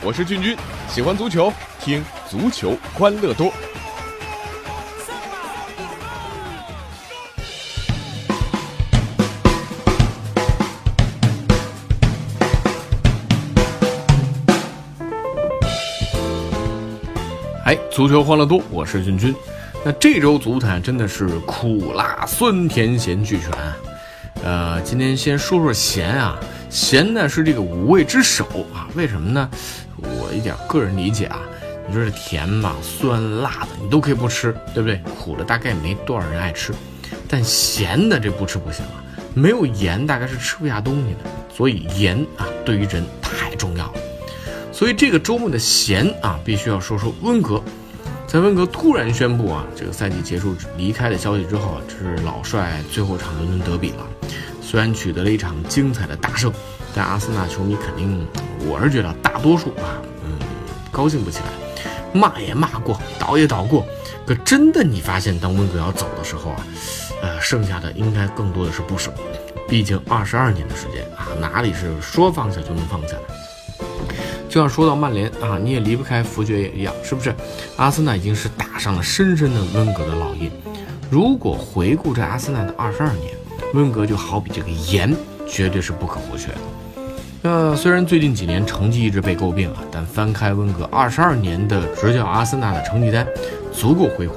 我是俊君，喜欢足球，听足球欢乐多。哎，足球欢乐多，我是俊君。那这周足坛真的是苦辣酸甜咸俱全。呃，今天先说说咸啊，咸呢是这个五味之首啊。为什么呢？我一点个人理解啊，你说是甜吧、酸辣的，你都可以不吃，对不对？苦的大概没多少人爱吃，但咸的这不吃不行啊。没有盐，大概是吃不下东西的。所以盐啊，对于人太重要了。所以这个周末的咸啊，必须要说说温格。在温格突然宣布啊，这个赛季结束离开的消息之后，这是老帅最后场伦敦德比了。虽然取得了一场精彩的大胜，但阿森纳球迷肯定，我是觉得大多数啊，嗯，高兴不起来，骂也骂过，倒也倒过。可真的，你发现当温格要走的时候啊，呃，剩下的应该更多的是不舍。毕竟二十二年的时间啊，哪里是说放下就能放下的？就像说到曼联啊，你也离不开福爵也一样，是不是？阿森纳已经是打上了深深的温格的烙印。如果回顾这阿森纳的二十二年，温格就好比这个盐，绝对是不可或缺的。那虽然最近几年成绩一直被诟病啊，但翻开温格二十二年的执教阿森纳的成绩单，足够辉煌。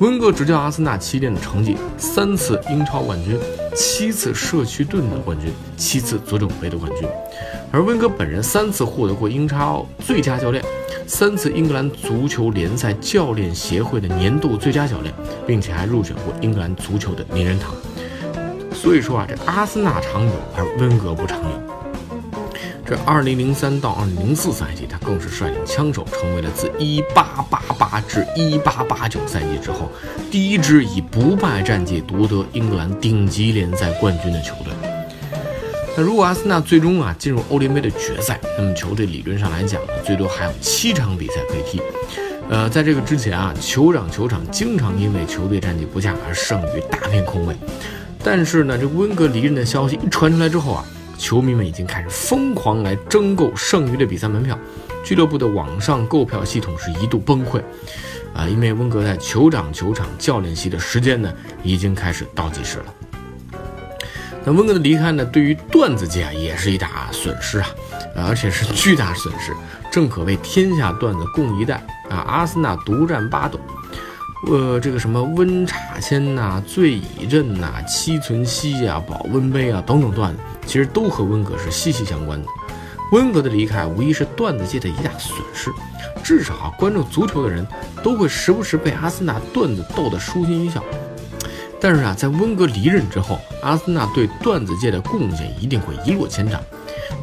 温格执教阿森纳七年的成绩：三次英超冠军，七次社区盾的冠军，七次足总杯的冠军。而温格本人三次获得过英超最佳教练，三次英格兰足球联赛教练协会的年度最佳教练，并且还入选过英格兰足球的名人堂。所以说啊，这阿森纳长久，而温格不长久。这2003到2004赛季，他更是率领枪手成为了自1888至1889赛季之后，第一支以不败战绩夺得英格兰顶级联赛冠军的球队。那如果阿森纳最终啊进入欧联杯的决赛，那么球队理论上来讲呢，最多还有七场比赛可以踢。呃，在这个之前啊，酋长球场经常因为球队战绩不佳而剩余大片空位。但是呢，这温格离任的消息一传出来之后啊，球迷们已经开始疯狂来争购剩余的比赛门票，俱乐部的网上购票系统是一度崩溃。啊，因为温格在酋长球场教练席的时间呢，已经开始倒计时了。那温格的离开呢，对于段子界啊也是一大损失啊，而且是巨大损失，正可谓天下段子共一代啊！阿森纳独占八斗，呃，这个什么温差签呐、醉乙阵呐、七存息啊、保温杯啊等等段子，其实都和温格是息息相关的。温格的离开无疑是段子界的一大损失，至少啊，关注足球的人都会时不时被阿森纳段子逗得舒心一笑。但是啊，在温格离任之后，阿森纳对段子界的贡献一定会一落千丈。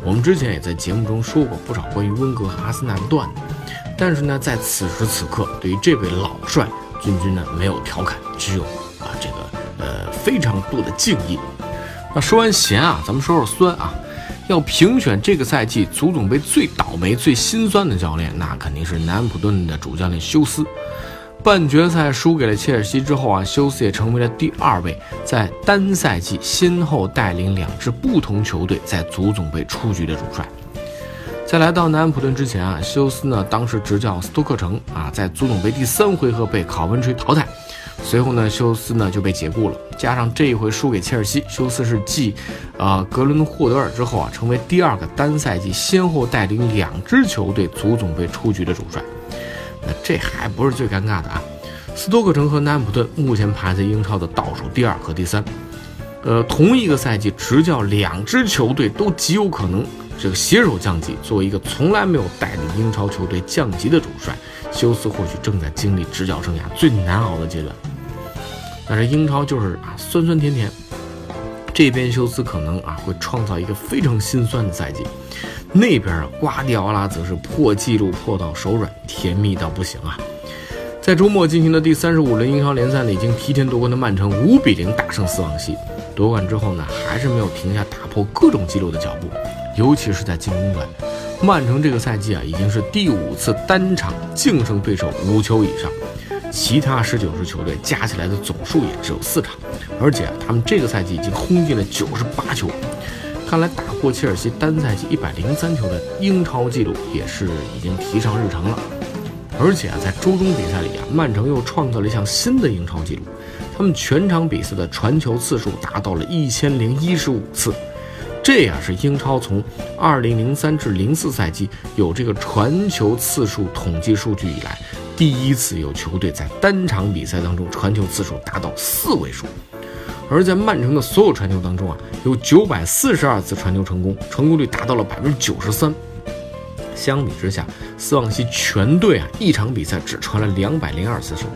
我们之前也在节目中说过不少关于温格和阿森纳的段子。但是呢，在此时此刻，对于这位老帅，君君呢没有调侃，只有啊这个呃非常多的敬意。那说完咸啊，咱们说说酸啊。要评选这个赛季足总杯最倒霉、最心酸的教练，那肯定是南安普顿的主教练休斯。半决赛输给了切尔西之后啊，休斯也成为了第二位在单赛季先后带领两支不同球队在足总杯出局的主帅。在来到南安普顿之前啊，休斯呢当时执教斯托克城啊，在足总杯第三回合被考文垂淘汰，随后呢休斯呢就被解雇了。加上这一回输给切尔西，休斯是继啊格伦霍德尔之后啊，成为第二个单赛季先后带领两支球队足总杯出局的主帅。那这还不是最尴尬的啊！斯托克城和南安普顿目前排在英超的倒数第二和第三，呃，同一个赛季执教两支球队都极有可能这个携手降级。作为一个从来没有带领英超球队降级的主帅，休斯或许正在经历执教生涯最难熬的阶段。但是英超就是啊，酸酸甜甜，这边休斯可能啊会创造一个非常心酸的赛季。那边啊，瓜迪奥拉则是破纪录破到手软，甜蜜到不行啊！在周末进行的第三十五轮英超联赛呢，已经提前夺冠的曼城五比零大胜斯旺西。夺冠之后呢，还是没有停下打破各种纪录的脚步，尤其是在进攻端，曼城这个赛季啊，已经是第五次单场净胜对手五球以上，其他十九支球队加起来的总数也只有四场，而且他们这个赛季已经轰进了九十八球。看来打破切尔西单赛季一百零三球的英超纪录也是已经提上日程了。而且啊，在周中比赛里啊，曼城又创造了一项新的英超纪录，他们全场比赛的传球次数达到了一千零一十五次，这呀是英超从二零零三至零四赛季有这个传球次数统计数据以来，第一次有球队在单场比赛当中传球次数达到四位数。而在曼城的所有传球当中啊，有九百四十二次传球成功，成功率达到了百分之九十三。相比之下，斯旺西全队啊一场比赛只传了两百零二次球，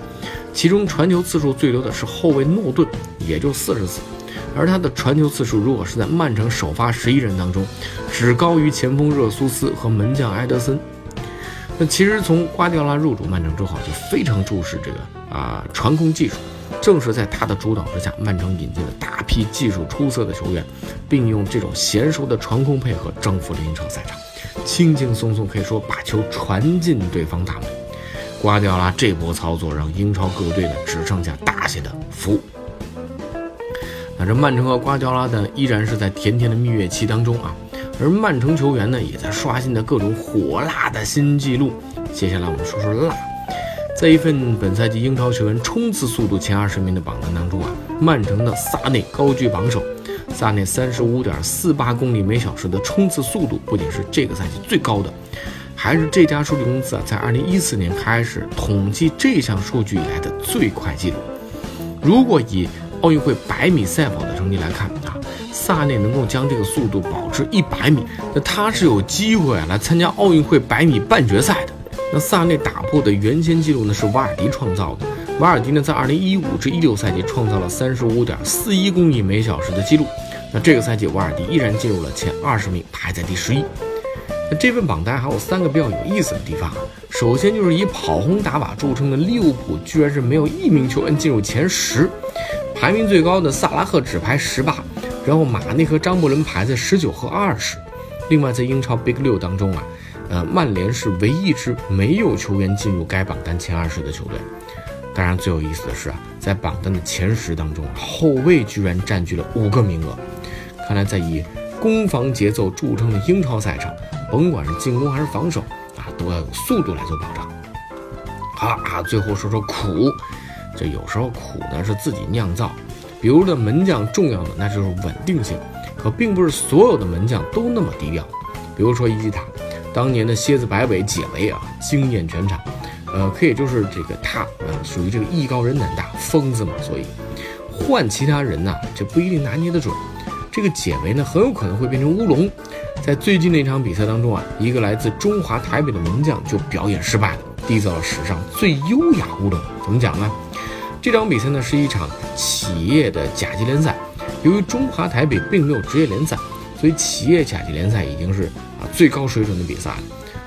其中传球次数最多的是后卫诺顿，也就四十次。而他的传球次数如果是在曼城首发十一人当中，只高于前锋热苏斯和门将埃德森。那其实从瓜迪奥拉入主曼城之后，就非常重视这个啊传控技术。正是在他的主导之下，曼城引进了大批技术出色的球员，并用这种娴熟的传控配合征服了英超赛场，轻轻松松可以说把球传进对方大门。瓜迪奥拉这波操作让英超各队呢只剩下大写的服。那这曼城和瓜迪奥拉呢依然是在甜甜的蜜月期当中啊，而曼城球员呢也在刷新着各种火辣的新纪录。接下来我们说说辣。在一份本赛季英超球员冲刺速度前二十名的榜单当中啊，曼城的萨内高居榜首。萨内三十五点四八公里每小时的冲刺速度，不仅是这个赛季最高的，还是这家数据公司啊在二零一四年开始统计这项数据以来的最快纪录。如果以奥运会百米赛跑的成绩来看啊，萨内能够将这个速度保持一百米，那他是有机会啊来参加奥运会百米半决赛的。那萨内打破的原先记录呢是瓦尔迪创造的。瓦尔迪呢在二零一五至一六赛季创造了三十五点四一公里每小时的记录。那这个赛季瓦尔迪依然进入了前二十名，排在第十一。那这份榜单还有三个比较有意思的地方啊。首先就是以跑轰打法著称的利物浦，居然是没有一名球员进入前十。排名最高的萨拉赫只排十八，然后马内和张伯伦排在十九和二十。另外在英超 Big 六当中啊。呃，曼联是唯一一支没有球员进入该榜单前二十的球队。当然，最有意思的是啊，在榜单的前十当中，后卫居然占据了五个名额。看来，在以攻防节奏著称的英超赛场，甭管是进攻还是防守啊，都要有速度来做保障。好啊，最后说说苦，这有时候苦呢是自己酿造。比如呢，门将重要的那就是稳定性，可并不是所有的门将都那么低调。比如说伊基塔。当年的蝎子摆尾解围啊，惊艳全场，呃，可以就是这个他啊，属于这个艺高人胆大，疯子嘛，所以换其他人呐，就不一定拿捏得准。这个解围呢，很有可能会变成乌龙。在最近那场比赛当中啊，一个来自中华台北的门将就表演失败了，缔造了史上最优雅乌龙。怎么讲呢？这场比赛呢是一场企业的甲级联赛，由于中华台北并没有职业联赛，所以企业甲级联赛已经是。啊，最高水准的比赛了。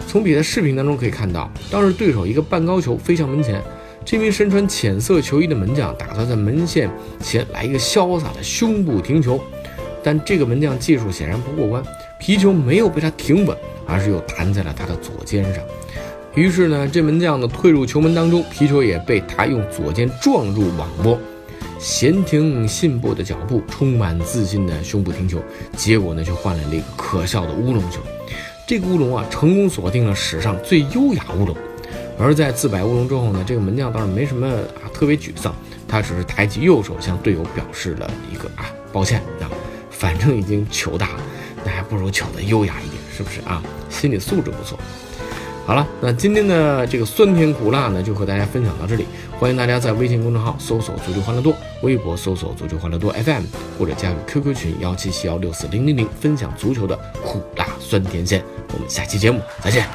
从比赛视频当中可以看到，当时对手一个半高球飞向门前，这名身穿浅色球衣的门将打算在门线前来一个潇洒的胸部停球，但这个门将技术显然不过关，皮球没有被他停稳，而是又弹在了他的左肩上。于是呢，这门将呢退入球门当中，皮球也被他用左肩撞入网窝。闲庭信步的脚步，充满自信的胸部停球，结果呢却换来了一个可笑的乌龙球。这个乌龙啊，成功锁定了史上最优雅乌龙。而在自摆乌龙之后呢，这个门将倒是没什么啊特别沮丧，他只是抬起右手向队友表示了一个啊抱歉啊，反正已经糗大了，那还不如糗的优雅一点，是不是啊？心理素质不错。好了，那今天的这个酸甜苦辣呢，就和大家分享到这里。欢迎大家在微信公众号搜索“足球欢乐多”，微博搜索“足球欢乐多 FM”，或者加入 QQ 群幺七七幺六四零零零，分享足球的苦辣酸甜鲜。我们下期节目再见。